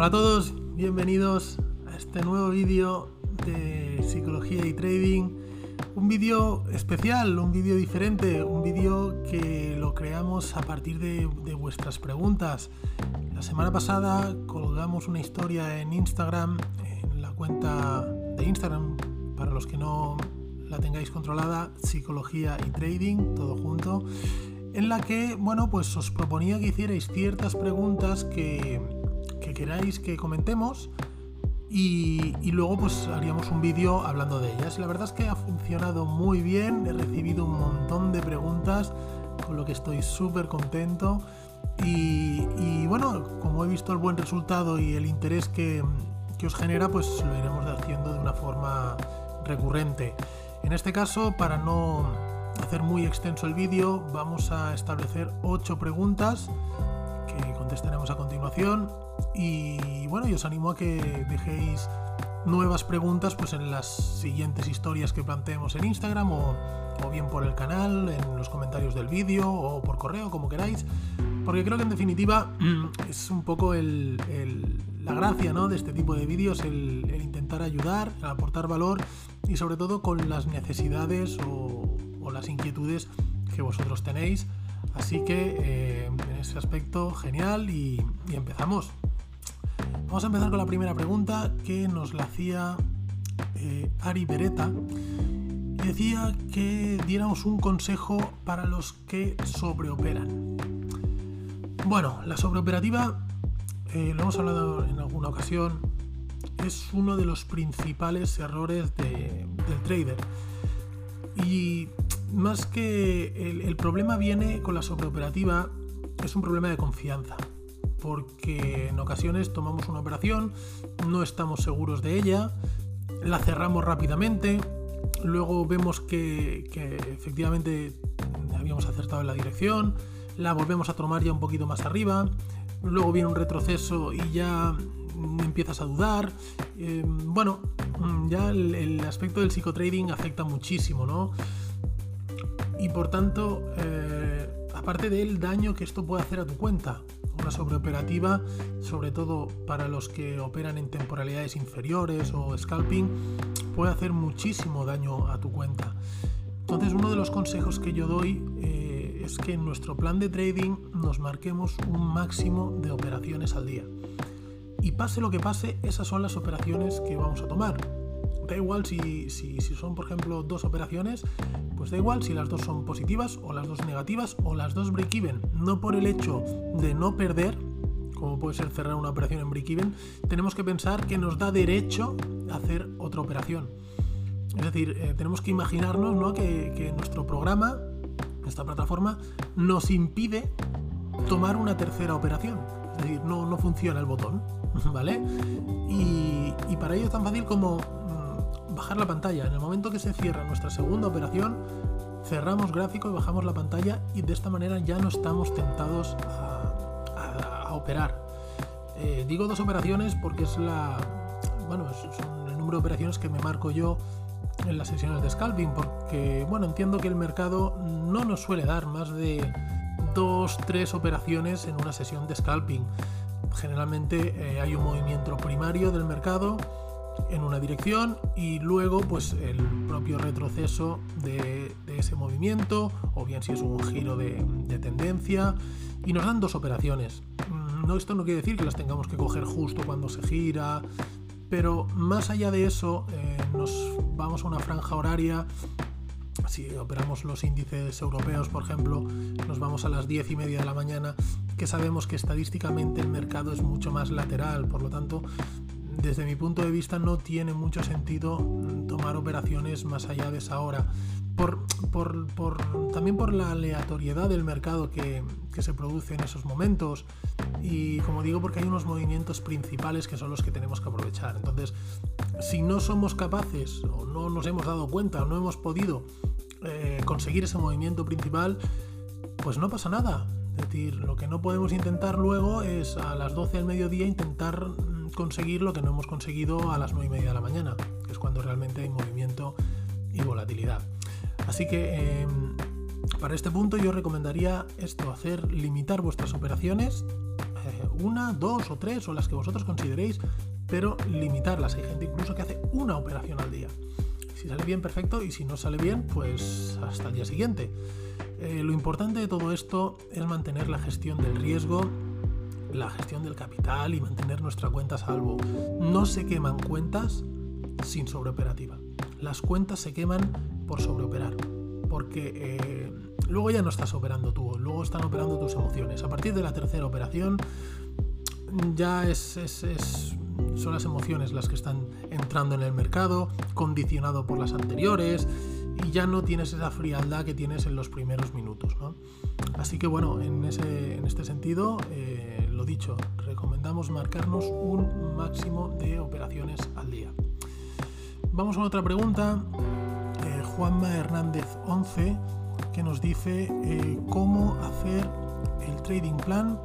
Hola a todos, bienvenidos a este nuevo vídeo de psicología y trading. Un vídeo especial, un vídeo diferente, un vídeo que lo creamos a partir de, vuestras preguntas. La semana pasada colgamos una historia en Instagram, en la cuenta de Instagram, para los que no la tengáis controlada, psicología y trading, todo junto, en la que, bueno, pues os proponía que hicierais ciertas preguntas que queráis que comentemos y, luego pues haríamos un vídeo hablando de ellas. La verdad es que ha funcionado muy bien, he recibido un montón de preguntas, con lo que estoy súper contento. Y, bueno, como he visto el buen resultado y el interés que, que os genera, pues lo iremos haciendo de una forma recurrente. En este caso, para no hacer muy extenso el vídeo, vamos a establecer 8 preguntas contestaremos a continuación y bueno, yo os animo a que dejéis nuevas preguntas pues en las siguientes historias que planteemos en Instagram o, bien por el canal, en los comentarios del vídeo o por correo, como queráis. Porque creo que en definitiva es un poco la gracia ¿no? de este tipo de vídeos, el, intentar ayudar, aportar valor y sobre todo con las necesidades o, las inquietudes que vosotros tenéis. Así que eh, en ese aspecto genial y empezamos. Vamos a empezar con la primera pregunta que nos la hacía eh, Ari Beretta decía que diéramos un consejo para los que sobreoperan. Bueno, la sobreoperativa, eh, lo hemos hablado en alguna ocasión, es uno de los principales errores del trader. Y más que el problema viene con la sobreoperativa, es un problema de confianza porque en ocasiones tomamos una operación, no estamos seguros de ella, la cerramos rápidamente, luego vemos que, efectivamente habíamos acertado en la dirección, la volvemos a tomar ya un poquito más arriba, luego viene un retroceso y ya empiezas a dudar. Eh, bueno, ya el, aspecto del psicotrading afecta muchísimo, ¿no? Y por tanto, eh, aparte del daño que esto puede hacer a tu cuenta, una sobreoperativa, sobre todo para los que operan en temporalidades inferiores o scalping, puede hacer muchísimo daño a tu cuenta. Entonces uno de los consejos que yo doy eh, es que en nuestro plan de trading nos marquemos un máximo de operaciones al día. Y pase lo que pase, esas son las operaciones que vamos a tomar. Da igual si, si, si son, por ejemplo, dos operaciones, pues da igual si las dos son positivas o las dos negativas o las dos break-even. No por el hecho de no perder, como puede ser cerrar una operación en break-even, tenemos que pensar que nos da derecho a hacer otra operación. Es decir, eh, tenemos que imaginarnos que, nuestro programa, esta plataforma, nos impide tomar una tercera operación. Es decir, no, no funciona el botón, ¿vale? Y para ello es tan fácil como bajar la pantalla. En el momento que se cierra nuestra segunda operación, cerramos gráfico y bajamos la pantalla y de esta manera ya no estamos tentados a, operar. Eh, digo dos operaciones porque es la. Bueno, son el número de operaciones que me marco yo en las sesiones de scalping, porque bueno, entiendo que el mercado no nos suele dar más de dos, tres operaciones en una sesión de scalping. Generalmente eh, hay un movimiento primario del mercado en una dirección y luego pues el propio retroceso de, ese movimiento o bien si es un giro de, tendencia. Y nos dan dos operaciones. Mm, no, esto no quiere decir que las tengamos que coger justo cuando se gira, pero más allá de eso eh, nos vamos a una franja horaria. Si operamos los índices europeos, por ejemplo, nos vamos a las 10 y media de la mañana, que sabemos que estadísticamente el mercado es mucho más lateral, por lo tanto, desde mi punto de vista no tiene mucho sentido tomar operaciones más allá de esa hora. Por, también por la aleatoriedad del mercado que, se produce en esos momentos y como digo porque hay unos movimientos principales que son los que tenemos que aprovechar. Entonces, si no somos capaces o no nos hemos dado cuenta o no hemos podido eh, conseguir ese movimiento principal, pues no pasa nada. Es decir, lo que no podemos intentar luego es a las 12 del mediodía intentar conseguir lo que no hemos conseguido a las 9 y media de la mañana, que es cuando realmente hay movimiento y volatilidad. Así que em, para este punto yo recomendaría esto, hacer limitar vuestras operaciones una, dos o tres o las que vosotros consideréis, pero limitarlas. Hay gente incluso que hace una operación al día. Si sale bien, perfecto, y si no sale bien, pues hasta el día siguiente. Eh, lo importante de todo esto es mantener la gestión del riesgo, la gestión del capital y mantener nuestra cuenta a salvo. No se queman cuentas sin sobreoperativa. Las cuentas se queman por sobreoperar, porque eh, luego ya no estás operando tú, luego están operando tus emociones. A partir de la tercera operación ya es, son las emociones las que están entrando en el mercado, condicionado por las anteriores, y ya no tienes esa frialdad que tienes en los primeros minutos. Así que bueno, en, este sentido, eh, dicho, recomendamos marcarnos un máximo de operaciones al día. Vamos a otra pregunta. Eh, Juanma Hernández 11 que nos dice eh, cómo hacer el trading plan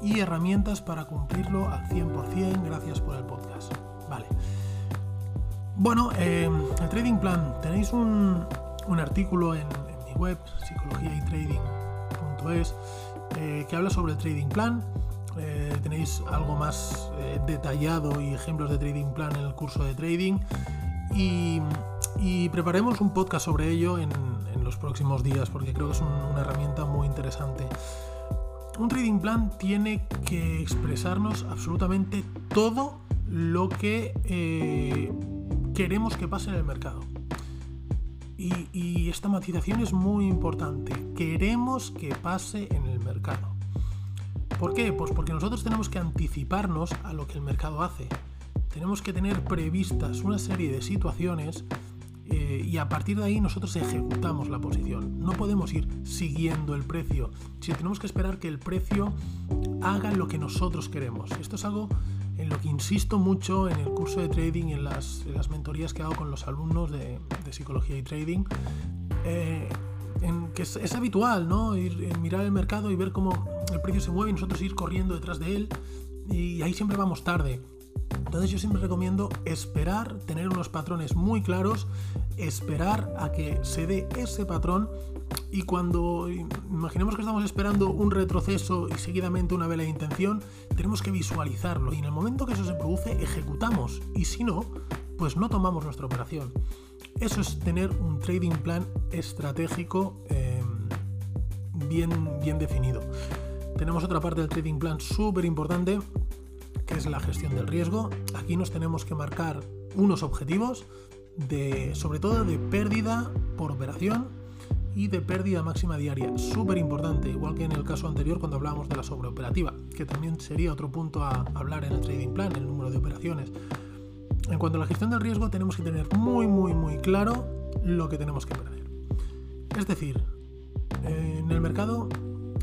y herramientas para cumplirlo al 100%. Gracias por el podcast. Vale. Bueno, eh, el trading plan. Tenéis un, artículo en, mi web, psicologiaytrading.es, eh, que habla sobre el trading plan. Tenéis algo más detallado y ejemplos de trading plan en el curso de trading. Y, preparemos un podcast sobre ello en, los próximos días porque creo que es una herramienta muy interesante. Un trading plan tiene que expresarnos absolutamente todo lo que eh, queremos que pase en el mercado. Y, y, esta matización es muy importante. Queremos que pase en el mercado. ¿Por qué? Pues porque nosotros tenemos que anticiparnos a lo que el mercado hace tenemos que tener previstas una serie de situaciones eh, y a partir de ahí nosotros ejecutamos la posición. No podemos ir siguiendo el precio, si tenemos que esperar que el precio haga lo que nosotros queremos. Esto es algo en lo que insisto mucho en el curso de trading y en las, mentorías que hago con los alumnos de, psicología y trading. Eh, en que es, habitual, ¿no? Ir, eh, mirar el mercado y ver cómo el precio se mueve y nosotros ir corriendo detrás de él. Y ahí siempre vamos tarde. Entonces yo siempre recomiendo esperar, tener unos patrones muy claros, esperar a que se dé ese patrón y cuando imaginemos que estamos esperando un retroceso y seguidamente una vela de intención, tenemos que visualizarlo y en el momento que eso se produce ejecutamos y si no, pues no tomamos nuestra operación. Eso es tener un trading plan estratégico em, bien, bien definido. Tenemos otra parte del trading plan súper importante que es la gestión del riesgo. Aquí nos tenemos que marcar unos objetivos de, sobre todo de pérdida por operación y de pérdida máxima diaria. Súper importante, igual que en el caso anterior cuando hablábamos de la sobreoperativa, que también sería otro punto a hablar en el trading plan, el número de operaciones. En cuanto a la gestión del riesgo, tenemos que tener muy, muy, muy claro lo que tenemos que perder. Es decir, en el mercado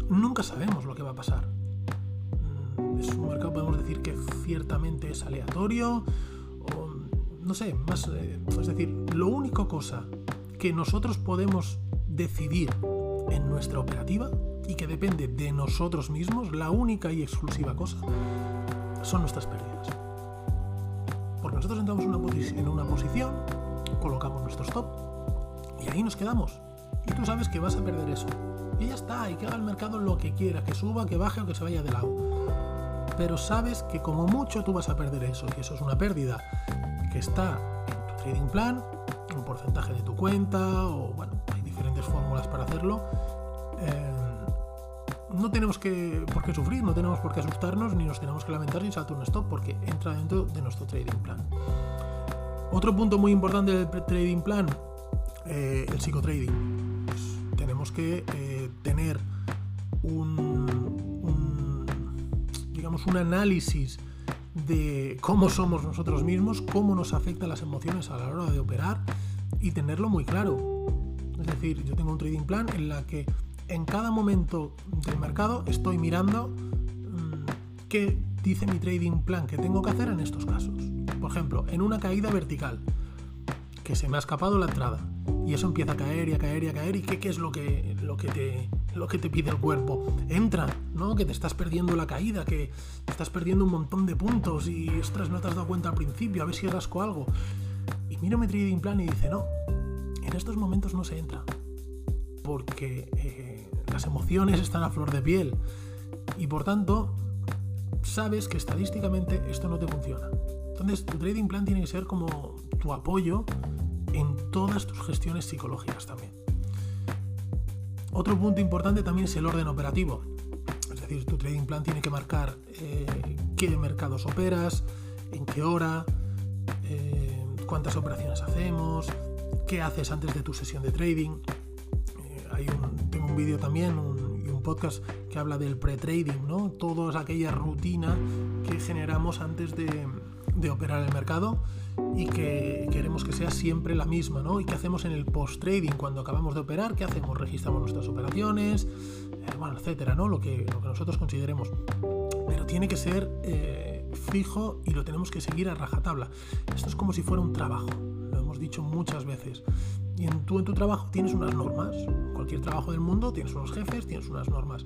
nunca sabemos lo que va a pasar es un mercado, podemos decir que ciertamente es aleatorio, no sé, más, eh, es decir, lo único cosa que nosotros podemos decidir en nuestra operativa y que depende de nosotros mismos, la única y exclusiva cosa, son nuestras pérdidas. Nosotros entramos en una, posición, colocamos nuestro stop y ahí nos quedamos. Y tú sabes que vas a perder eso. Y ya está, y que haga el mercado lo que quiera, que suba, que baje o que se vaya de lado pero sabes que como mucho tú vas a perder eso, y eso es una pérdida que está en tu trading plan, un porcentaje de tu cuenta, o bueno, hay diferentes fórmulas para hacerlo. No tenemos que, por qué sufrir, no tenemos por qué asustarnos, ni nos tenemos que lamentar si salta un stop, porque entra dentro de nuestro trading plan. Otro punto muy importante del trading plan, eh, el psicotrading. Pues tenemos que eh, tener un, un análisis de cómo somos nosotros mismos, cómo nos afectan las emociones a la hora de operar y tenerlo muy claro. Es decir, yo tengo un trading plan en la que en cada momento del mercado estoy mirando mm, qué dice mi trading plan que tengo que hacer en estos casos. Por ejemplo, en una caída vertical, que se me ha escapado la entrada, y eso empieza a caer y a caer y a caer, ¿y qué, es lo que, lo que te lo que te pide el cuerpo. Entra, ¿no? Que te estás perdiendo la caída, que estás perdiendo un montón de puntos y, ostras, no te has dado cuenta al principio, a ver si rasco algo. Y miro mi trading plan y dice, no, en estos momentos no se entra. Porque eh, las emociones están a flor de piel. Y por tanto, sabes que estadísticamente esto no te funciona. Entonces, tu trading plan tiene que ser como tu apoyo en todas tus gestiones psicológicas también. Otro punto importante también es el orden operativo. Es decir, tu trading plan tiene que marcar eh, qué mercados operas, en qué hora, eh, cuántas operaciones hacemos, qué haces antes de tu sesión de trading. Eh, tengo un vídeo también y un podcast que habla del pre-trading, ¿no? Toda aquella rutina que generamos antes de, de operar el mercado y que queremos que sea siempre la misma, ¿no? Y qué hacemos en el post-trading cuando acabamos de operar, qué hacemos, registramos nuestras operaciones, eh, bueno, etcétera, ¿no? Lo que, lo que nosotros consideremos. Pero tiene que ser eh, fijo y lo tenemos que seguir a rajatabla. Esto es como si fuera un trabajo, lo hemos dicho muchas veces. Y en, tú en tu trabajo tienes unas normas. Cualquier trabajo del mundo tienes unos jefes, tienes unas normas.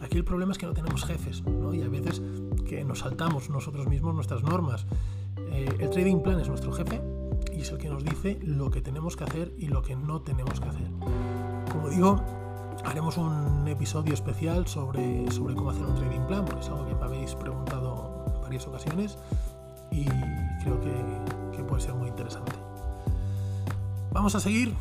Aquí el problema es que no tenemos jefes, ¿no? Y a veces que nos saltamos nosotros mismos nuestras normas. Eh, el trading plan es nuestro jefe y es el que nos dice lo que tenemos que hacer y lo que no tenemos que hacer. Como digo, haremos un episodio especial sobre, sobre cómo hacer un trading plan, porque es algo que me habéis preguntado en varias ocasiones y creo que, que puede ser muy interesante. Vamos a seguir.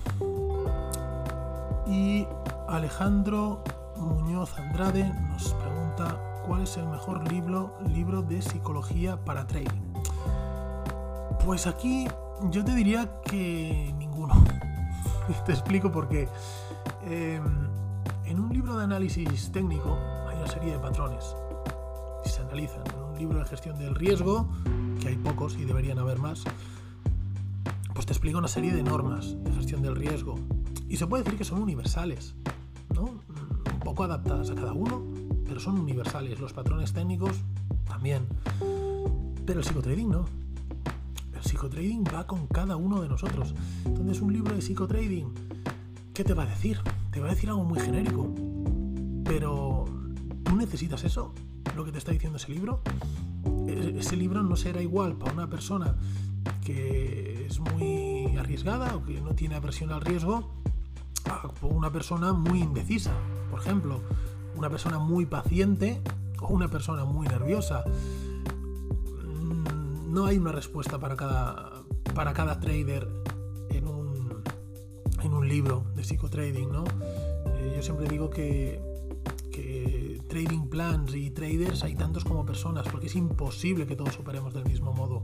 Y Alejandro Muñoz Andrade nos pregunta cuál es el mejor libro, libro de psicología para trading. Pues aquí yo te diría que ninguno. te explico por qué. Em, en un libro de análisis técnico hay una serie de patrones y se analizan. En un libro de gestión del riesgo, que hay pocos y deberían haber más, pues te explica una serie de normas de gestión del riesgo. Y se puede decir que son universales, ¿no? Un poco adaptadas a cada uno, pero son universales. Los patrones técnicos también. Pero el psicotrading no psicotrading va con cada uno de nosotros. Entonces, un libro de psicotrading, ¿qué te va a decir? Te va a decir algo muy genérico. Pero, ¿tú necesitas eso? Lo que te está diciendo ese libro. E-, ese libro no será igual para una persona que es muy arriesgada o que no tiene aversión al riesgo una persona muy indecisa. Por ejemplo, una persona muy paciente o una persona muy nerviosa no hay una respuesta para cada, para cada trader en un, en un libro de psicotrading, ¿no? Eh, yo siempre digo que, que trading plans y traders hay tantos como personas, porque es imposible que todos operemos del mismo modo.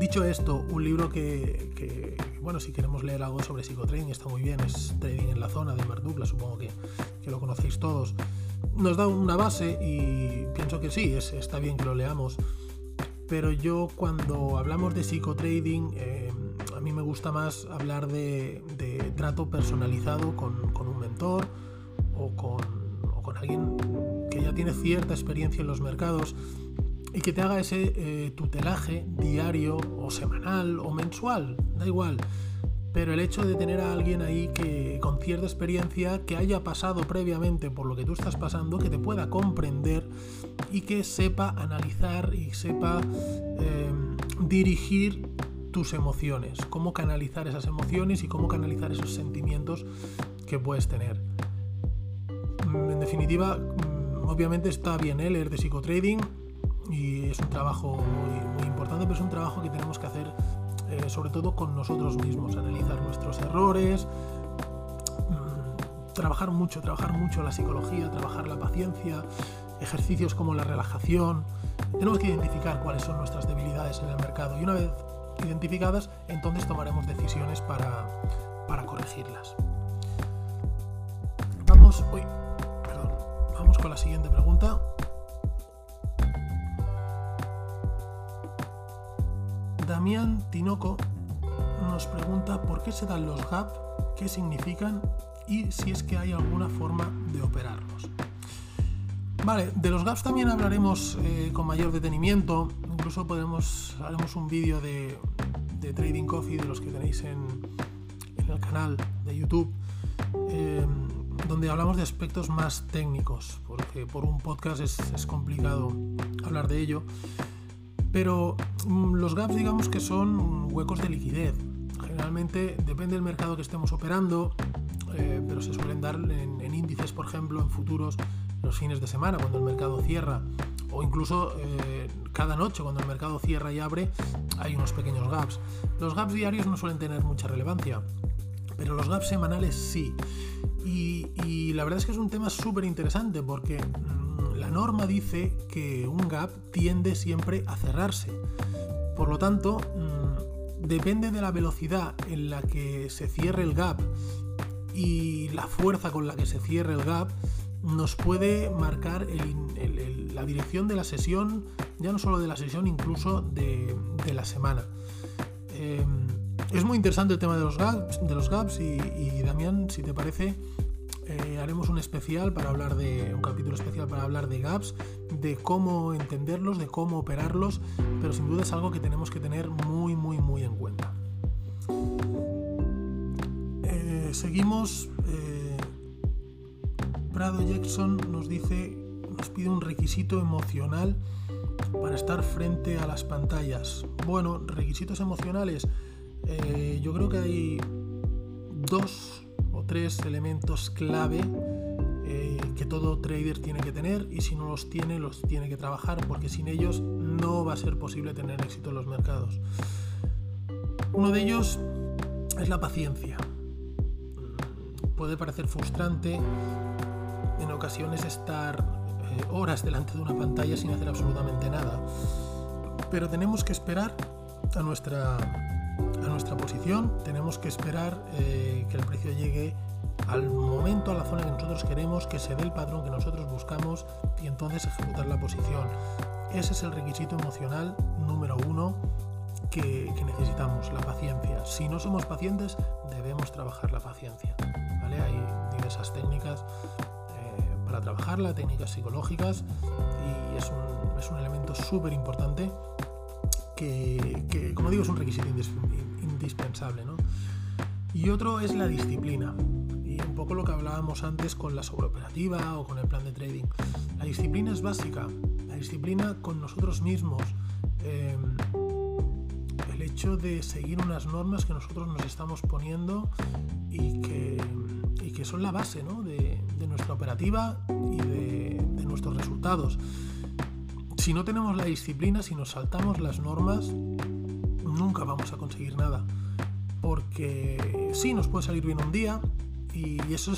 Dicho esto, un libro que, bueno, si queremos leer algo sobre psicotrading está muy bien, es Trading en la Zona de Merdukla, supongo que, que, lo conocéis todos. Nos da una base y pienso que sí, es, está bien que lo leamos pero yo cuando hablamos de psicotrading, eh, a mí me gusta más hablar de, trato personalizado con, un mentor o con, alguien que ya tiene cierta experiencia en los mercados y que te haga ese eh, tutelaje diario o semanal o mensual, da igual pero el hecho de tener a alguien ahí que con cierta experiencia, que haya pasado previamente por lo que tú estás pasando, que te pueda comprender y que sepa analizar y sepa em, dirigir tus emociones, cómo canalizar esas emociones y cómo canalizar esos sentimientos que puedes tener. En definitiva, mm, obviamente está bien ¿eh? leer de psicotrading y es un trabajo muy, importante, pero es un trabajo que tenemos que hacer eh, sobre todo con nosotros mismos, analizar nuestros errores, mm, trabajar mucho, trabajar mucho la psicología, trabajar la paciencia, ejercicios como la relajación. Tenemos que identificar cuáles son nuestras debilidades en el mercado y una vez identificadas, entonces tomaremos decisiones para, para corregirlas. Vamos, uy, vamos con la siguiente pregunta. Damián Tinoco nos pregunta por qué se dan los gaps, qué significan y si es que hay alguna forma de operarlos. Vale, de los gaps también hablaremos eh, con mayor detenimiento, incluso podemos, haremos un vídeo de, Trading Coffee de los que tenéis en, el canal de YouTube, eh, donde hablamos de aspectos más técnicos, porque por un podcast es complicado hablar de ello. Pero los gaps digamos que son huecos de liquidez. Generalmente depende del mercado que estemos operando, eh, pero se suelen dar en, índices, por ejemplo, en futuros los fines de semana, cuando el mercado cierra, o incluso cada noche cuando el mercado cierra y abre hay unos pequeños gaps. Los gaps diarios no suelen tener mucha relevancia, pero los gaps semanales sí. Y, la verdad es que es un tema súper interesante porque mm, norma dice que un gap tiende siempre a cerrarse. Por lo tanto, mm, depende de la velocidad en la que se cierre el gap y la fuerza con la que se cierre el gap, nos puede marcar la dirección de la sesión, ya no solo de la sesión, incluso de, la semana. Em, es muy interesante el tema de los gaps, de los gaps y, Damián, si te parece, eh, haremos un especial para hablar de un capítulo especial para hablar de gaps, de cómo entenderlos, de cómo operarlos, pero sin duda es algo que tenemos que tener muy, muy, muy en cuenta. Eh, seguimos. Eh, Prado Jackson nos dice, nos pide un requisito emocional para estar frente a las pantallas. Bueno, requisitos emocionales eh, yo creo que hay dos tres elementos clave eh, que todo trader tiene que tener y si no los tiene, los tiene que trabajar porque sin ellos no va a ser posible tener éxito en los mercados. Uno de ellos es la paciencia. Puede parecer frustrante en ocasiones estar eh, horas delante de una pantalla sin hacer absolutamente nada, pero tenemos que esperar a nuestra a nuestra posición, tenemos que esperar eh, que el precio llegue al momento, a la zona que nosotros queremos, que se dé el patrón que nosotros buscamos y entonces ejecutar la posición. Ese es el requisito emocional número uno que, necesitamos, la paciencia. Si no somos pacientes, debemos trabajar la paciencia. ¿vale? Hay diversas técnicas eh, para trabajarla, técnicas psicológicas, y es un, es un elemento súper importante que, como digo, es un requisito indispensable. Y otro es la disciplina. Y un poco lo que hablábamos antes con la sobreoperativa o con el plan de trading. La disciplina es básica. La disciplina con nosotros mismos. Em, el hecho de seguir unas normas que nosotros nos estamos poniendo y que, que son la base de, nuestra operativa y de nuestros resultados. Si no tenemos la disciplina, si nos saltamos las normas, nunca vamos a conseguir nada. Porque sí, nos puede salir bien un día y eso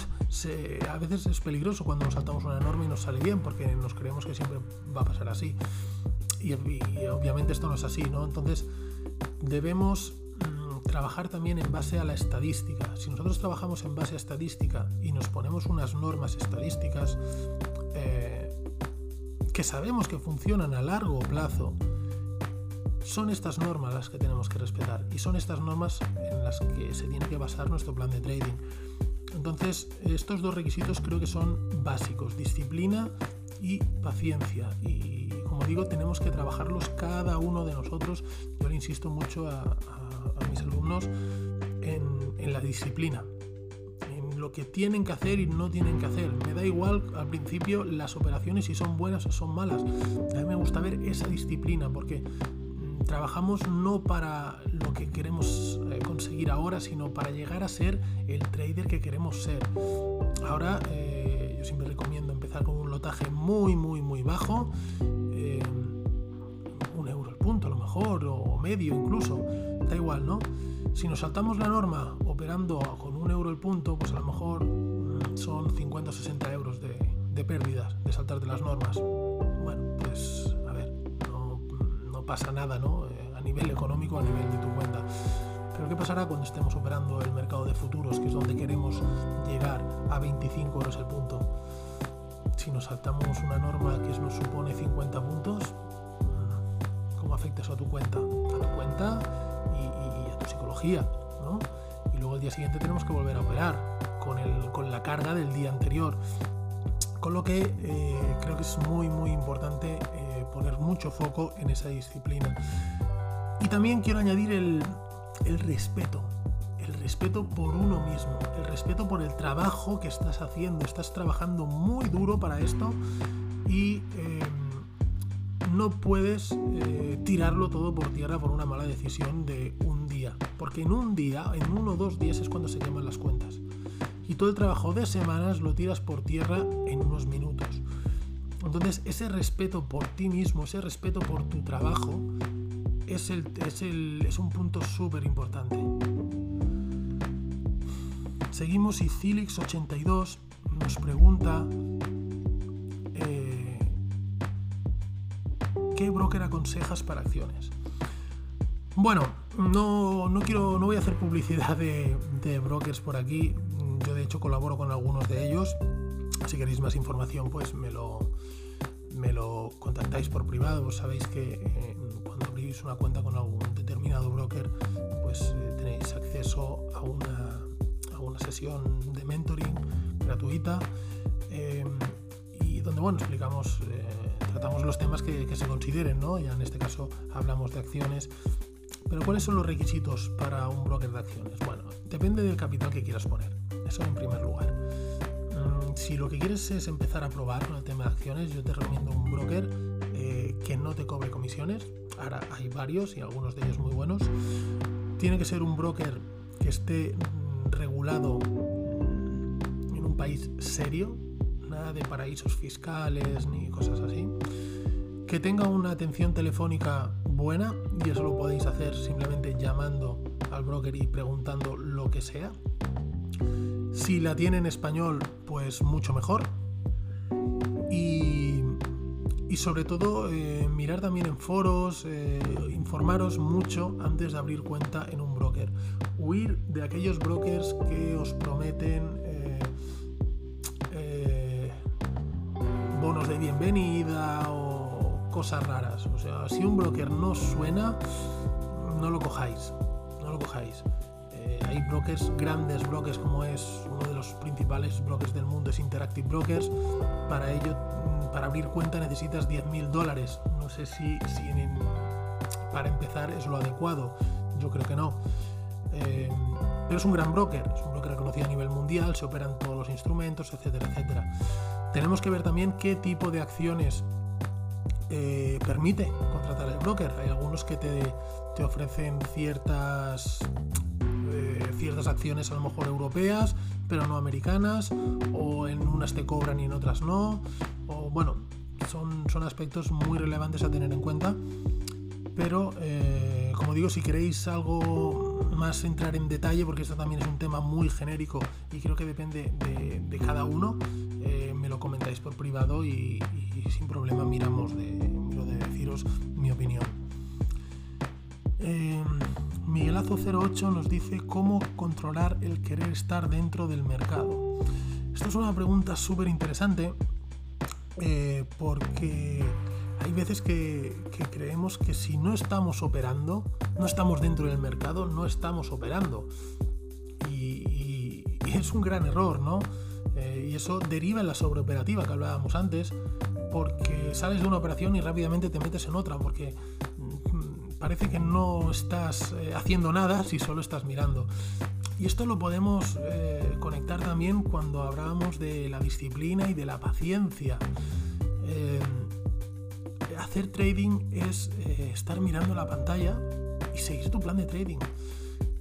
a veces es peligroso cuando nos saltamos una norma y nos sale bien porque nos creemos que siempre va a pasar así. Y, obviamente esto no es así, ¿no? Entonces debemos mm, trabajar también en base a la estadística. Si nosotros trabajamos en base a estadística y nos ponemos unas normas estadísticas, eh, que sabemos que funcionan a largo plazo, son estas normas las que tenemos que respetar y son estas normas en las que se tiene que basar nuestro plan de trading. Entonces, estos dos requisitos creo que son básicos, disciplina y paciencia. Y como digo, tenemos que trabajarlos cada uno de nosotros. Yo le insisto mucho a, mis alumnos en la disciplina lo que tienen que hacer y no tienen que hacer. Me da igual al principio las operaciones si son buenas o son malas. A mí me gusta ver esa disciplina porque trabajamos no para lo que queremos eh, conseguir ahora, sino para llegar a ser el trader que queremos ser. Ahora eh, yo siempre recomiendo empezar con un lotaje muy, muy, muy bajo. Eh, un euro el punto a lo mejor, o medio incluso. Da igual, ¿no? Si nos saltamos la norma operando con un euro el punto, pues a lo mejor mm, son 50 o 60 euros de, pérdidas de saltarte las normas. Bueno, pues pasa nada, ¿no? Eh, a nivel económico, a nivel de tu cuenta. Pero ¿qué pasará cuando estemos operando el mercado de futuros, que es donde queremos llegar a 25 euros el punto? Si nos saltamos una norma que nos supone 50 puntos, ¿cómo afecta eso a tu cuenta? A tu cuenta psicología, ¿no? Y luego el día siguiente tenemos que volver a operar con, el, con la carga del día anterior. Con lo que eh, creo que es muy, muy importante eh, poner mucho foco en esa disciplina. Y también quiero añadir el, el respeto, el respeto por uno mismo, el respeto por el trabajo que estás haciendo. Estás trabajando muy duro para esto y eh, no puedes tirarlo todo por tierra por una mala decisión de un porque en un día, en uno o dos días es cuando se llaman las cuentas. Y todo el trabajo de semanas lo tiras por tierra en unos minutos. Entonces, ese respeto por ti mismo, ese respeto por tu trabajo, es, el, es, el, es un punto súper importante. Seguimos y Cilix82 nos pregunta eh, ¿qué broker aconsejas para acciones? Bueno, no, no, quiero, no voy a hacer publicidad de, de brokers por aquí. Yo de hecho colaboro con algunos de ellos. Si queréis más información, pues me lo, me lo contactáis por privado. Sabéis que eh, cuando abrís una cuenta con algún determinado broker, pues eh, tenéis acceso a una, a una, sesión de mentoring gratuita eh, y donde bueno explicamos, tratamos los temas que, que, se consideren, ¿no? Ya en este caso hablamos de acciones. Pero ¿cuáles son los requisitos para un broker de acciones? Bueno, depende del capital que quieras poner. Eso en primer lugar si lo que quieres es empezar a probar con el tema de acciones, yo te recomiendo un broker eh, que no te cobre comisiones. Ahora hay varios y algunos de ellos muy buenos. Tiene que ser un broker que esté mm, regulado en un país serio, nada de paraísos fiscales ni cosas así. Que tenga una atención telefónica buena y eso lo podéis hacer simplemente llamando al broker y preguntando lo que sea. Si la tiene en español, pues mucho mejor. Y, sobre todo eh, mirar también en foros, eh, informaros mucho antes de abrir cuenta en un broker. Huir de aquellos brokers que os prometen eh, bonos de bienvenida o cosas raras. O sea, si un broker no suena, no lo cojáis. No lo cojáis. Eh, hay brokers, grandes brokers como es uno de los principales brokers del mundo, es Interactive Brokers. Para ello, mm, para abrir cuenta necesitas 10.000 dólares. No sé si, para empezar es lo adecuado. Yo creo que no. Eh, pero es un gran broker, es un broker reconocido a nivel mundial, se operan todos los instrumentos, etcétera, etcétera. Tenemos que ver también qué tipo de acciones eh, permite contratar el broker. Hay algunos que te, te ofrecen ciertas ciertas acciones a lo mejor europeas, pero no americanas, o en unas te cobran y en otras no, o bueno, son, son aspectos muy relevantes a tener en cuenta. Pero, eh, como digo, si queréis algo más entrar en detalle, porque esto también es un tema muy genérico y creo que depende de, cada uno, eh, me lo comentáis por privado y, sin problema miramos de, de deciros mi opinión. Eh, Miguelazo08 nos dice cómo controlar el querer estar dentro del mercado. Esto es una pregunta súper interesante eh, porque hay veces que, creemos que si no estamos operando, no estamos dentro del mercado, no estamos operando. Y, es un gran error, ¿no? Eh, y eso deriva en la sobreoperativa que hablábamos antes, porque sales de una operación y rápidamente te metes en otra, porque parece que no estás eh, haciendo nada si solo estás mirando. Y esto lo podemos eh, conectar también cuando hablamos de la disciplina y de la paciencia. Eh, hacer trading es estar mirando la pantalla y seguir tu plan de trading.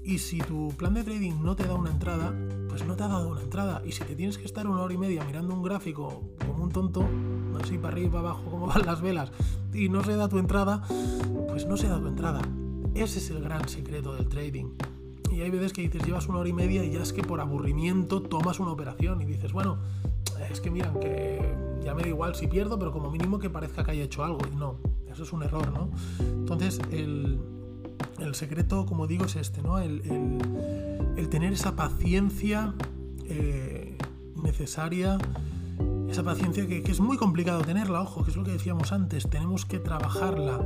Y si tu plan de trading no te da una entrada, pues no te ha dado una entrada. Y si te tienes que estar una hora y media mirando un gráfico como un tonto, así para arriba abajo como van las velas, y no se da tu entrada, pues no se da tu entrada. Ese es el gran secreto del trading. Y hay veces que dices, llevas una hora y media y ya es que por aburrimiento tomas una operación y dices, bueno, es que miran, que ya me da igual si pierdo, pero como mínimo que parezca que haya hecho algo. Y no, eso es un error, ¿no? Entonces, el, secreto, como digo, es este, ¿no? El, tener esa paciencia eh, necesaria esa paciencia que, es muy complicado tenerla, ojo, que es lo que decíamos antes, tenemos que trabajarla.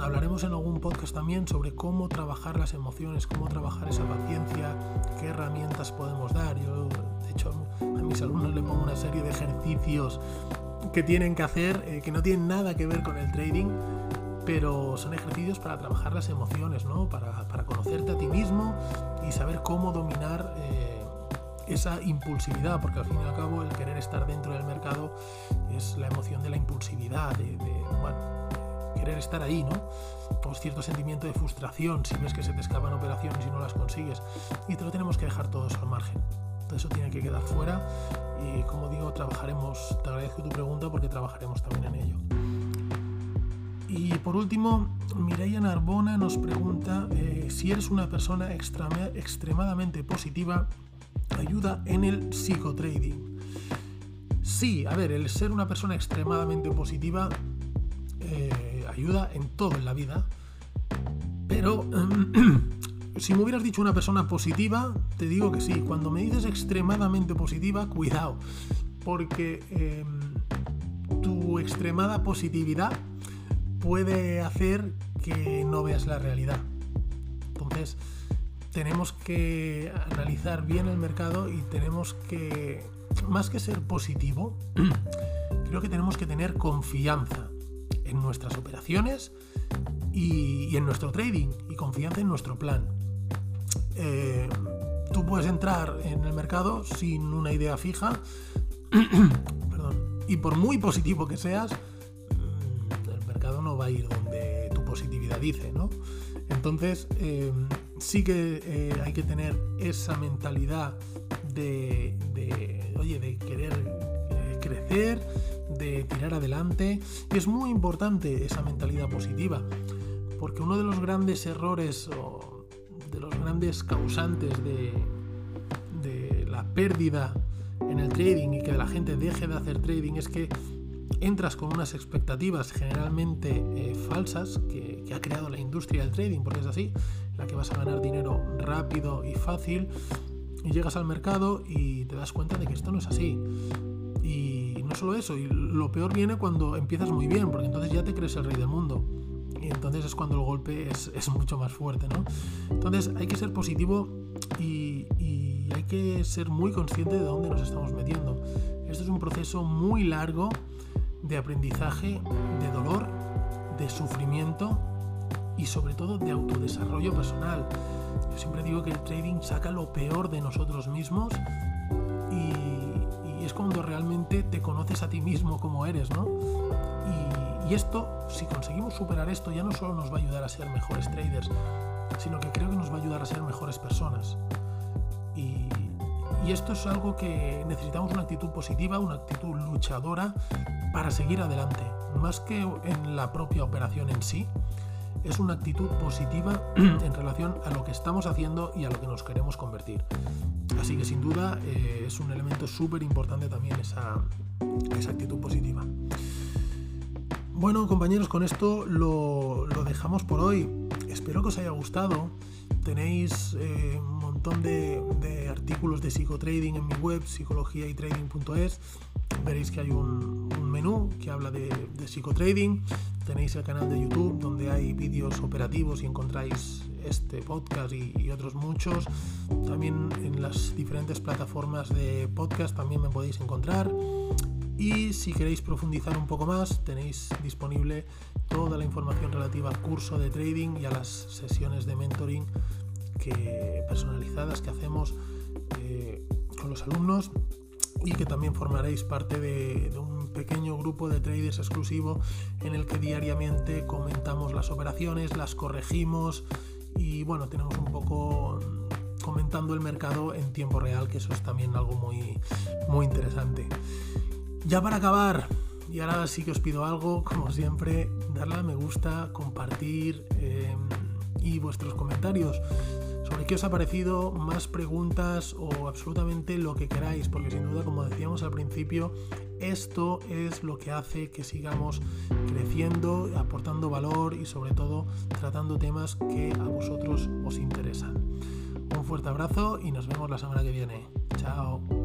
Hablaremos en algún podcast también sobre cómo trabajar las emociones, cómo trabajar esa paciencia, qué herramientas podemos dar. Yo, de hecho, a mis alumnos les pongo una serie de ejercicios que tienen que hacer, eh, que no tienen nada que ver con el trading, pero son ejercicios para trabajar las emociones, ¿no? para, para conocerte a ti mismo y saber cómo dominar. Eh, esa impulsividad, porque al fin y al cabo el querer estar dentro del mercado es la emoción de la impulsividad, de, bueno, querer estar ahí, ¿no? O cierto sentimiento de frustración si ves que se te escapan operaciones y no las consigues. Y te lo tenemos que dejar todos al margen. eso tiene que quedar fuera y como digo, trabajaremos, te agradezco tu pregunta porque trabajaremos también en ello. Y por último, Mireia Narbona nos pregunta eh, si eres una persona extremadamente positiva, ayuda en el psicotrading. Sí, a ver, el ser una persona extremadamente positiva eh, ayuda en todo en la vida, pero si me hubieras dicho una persona positiva, te digo que sí. Cuando me dices extremadamente positiva, cuidado, porque em, tu extremada positividad puede hacer que no veas la realidad. Entonces, tenemos que analizar bien el mercado y tenemos que, más que ser positivo, creo que tenemos que tener confianza en nuestras operaciones y, en nuestro trading y confianza en nuestro plan. Eh, tú puedes entrar en el mercado sin una idea fija y por muy positivo que seas, no va a ir donde tu positividad dice, ¿no? Entonces, em, sí que eh, hay que tener esa mentalidad de, oye, de querer eh, crecer, de tirar adelante. Es muy importante esa mentalidad positiva, porque uno de los grandes errores o de los grandes causantes de la pérdida en el trading y que la gente deje de hacer trading es que entras con unas expectativas generalmente eh, falsas que, ha creado la industria del trading, porque es así, la que vas a ganar dinero rápido y fácil, y llegas al mercado y te das cuenta de que esto no es así. Y no solo eso, y lo peor viene cuando empiezas muy bien, porque entonces ya te crees el rey del mundo. Y entonces es cuando el golpe es, mucho más fuerte, ¿no? Entonces hay que ser positivo y, y hay que ser muy consciente de dónde nos estamos metiendo. Esto es un proceso muy largo de aprendizaje, de dolor, de sufrimiento y sobre todo de autodesarrollo personal. Yo siempre digo que el trading saca lo peor de nosotros mismos y, es cuando realmente te conoces a ti mismo como eres, ¿no? Y, esto, si conseguimos superar esto, ya no solo nos va a ayudar a ser mejores traders, sino que creo que nos va a ayudar a ser mejores personas. Y esto es algo que necesitamos una actitud positiva, una actitud luchadora para seguir adelante. Más que en la propia operación en sí, es una actitud positiva en relación a lo que estamos haciendo y a lo que nos queremos convertir. Así que sin duda eh, es un elemento súper importante también esa, esa, actitud positiva. Bueno compañeros, con esto lo, dejamos por hoy. Espero que os haya gustado. Tenéis eh, de, artículos de psicotrading en mi web, psicologiaytrading.es. Veréis que hay un, menú que habla de, de psicotrading. Tenéis el canal de YouTube donde hay vídeos operativos y encontráis este podcast y, otros muchos. También en las diferentes plataformas de podcast también me podéis encontrar. Y si queréis profundizar un poco más, tenéis disponible toda la información relativa al curso de trading y a las sesiones de mentoring que, personalizadas que hacemos eh, con los alumnos y que también formaréis parte de, un pequeño grupo de traders exclusivo en el que diariamente comentamos las operaciones, las corregimos y bueno, tenemos un poco comentando el mercado en tiempo real, que eso es también algo muy, muy interesante. Ya para acabar, y ahora sí que os pido algo, como siempre, darle a me gusta, compartir eh, y vuestros comentarios qué os ha parecido, más preguntas o absolutamente lo que queráis, porque sin duda, como decíamos al principio, esto es lo que hace que sigamos creciendo, aportando valor y sobre todo tratando temas que a vosotros os interesan. Un fuerte abrazo y nos vemos la semana que viene. Chao.